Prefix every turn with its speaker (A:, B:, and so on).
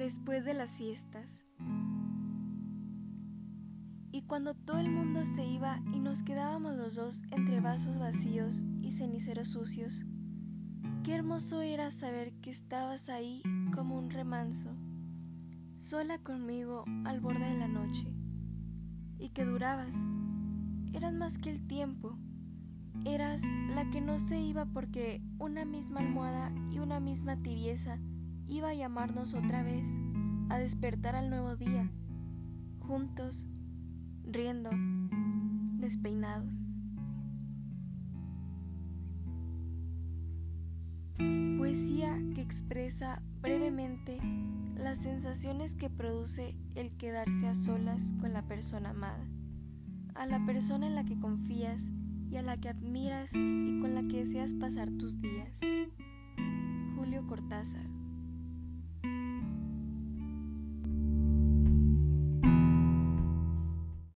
A: después de las fiestas. Y cuando todo el mundo se iba y nos quedábamos los dos entre vasos vacíos y ceniceros sucios, qué hermoso era saber que estabas ahí como un remanso, sola conmigo al borde de la noche, y que durabas. Eras más que el tiempo, eras la que no se iba porque una misma almohada y una misma tibieza iba a llamarnos otra vez a despertar al nuevo día, juntos riendo, despeinados. Poesía que expresa brevemente las sensaciones que produce el quedarse a solas con la persona amada, a la persona en la que confías y a la que admiras y con la que deseas pasar tus días. Julio Cortázar